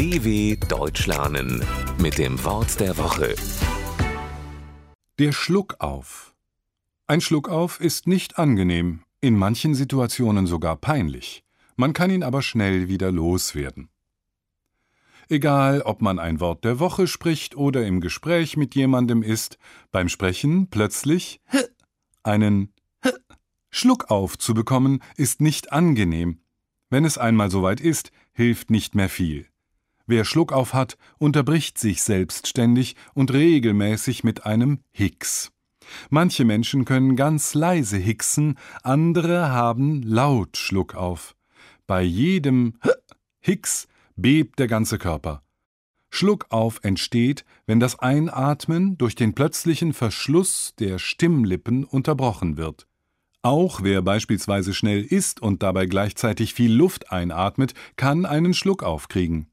DW Deutsch lernen mit dem Wort der Woche. Der Schluckauf. Ein Schluckauf ist nicht angenehm, in manchen Situationen sogar peinlich. Man kann ihn aber schnell wieder loswerden. Egal, ob man ein Wort der Woche spricht oder im Gespräch mit jemandem ist, beim Sprechen plötzlich einen Schluckauf zu bekommen, ist nicht angenehm. Wenn es einmal soweit ist, hilft nicht mehr viel. Wer Schluckauf hat, unterbricht sich selbstständig und regelmäßig mit einem Hicks. Manche Menschen können ganz leise hicksen, andere haben laut Schluckauf. Bei jedem Hicks bebt der ganze Körper. Schluckauf entsteht, wenn das Einatmen durch den plötzlichen Verschluss der Stimmlippen unterbrochen wird. Auch wer beispielsweise schnell isst und dabei gleichzeitig viel Luft einatmet, kann einen Schluckauf kriegen.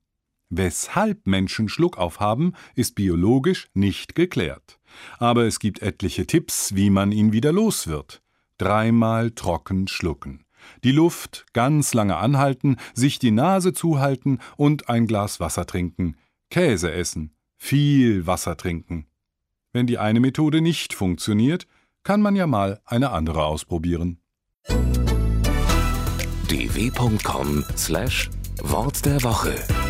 Weshalb Menschen Schluckauf haben, ist biologisch nicht geklärt. Aber es gibt etliche Tipps, wie man ihn wieder los wird. Dreimal trocken schlucken. Die Luft ganz lange anhalten, sich die Nase zuhalten und ein Glas Wasser trinken. Käse essen. Viel Wasser trinken. Wenn die eine Methode nicht funktioniert, kann man ja mal eine andere ausprobieren. dw.com/wort der Woche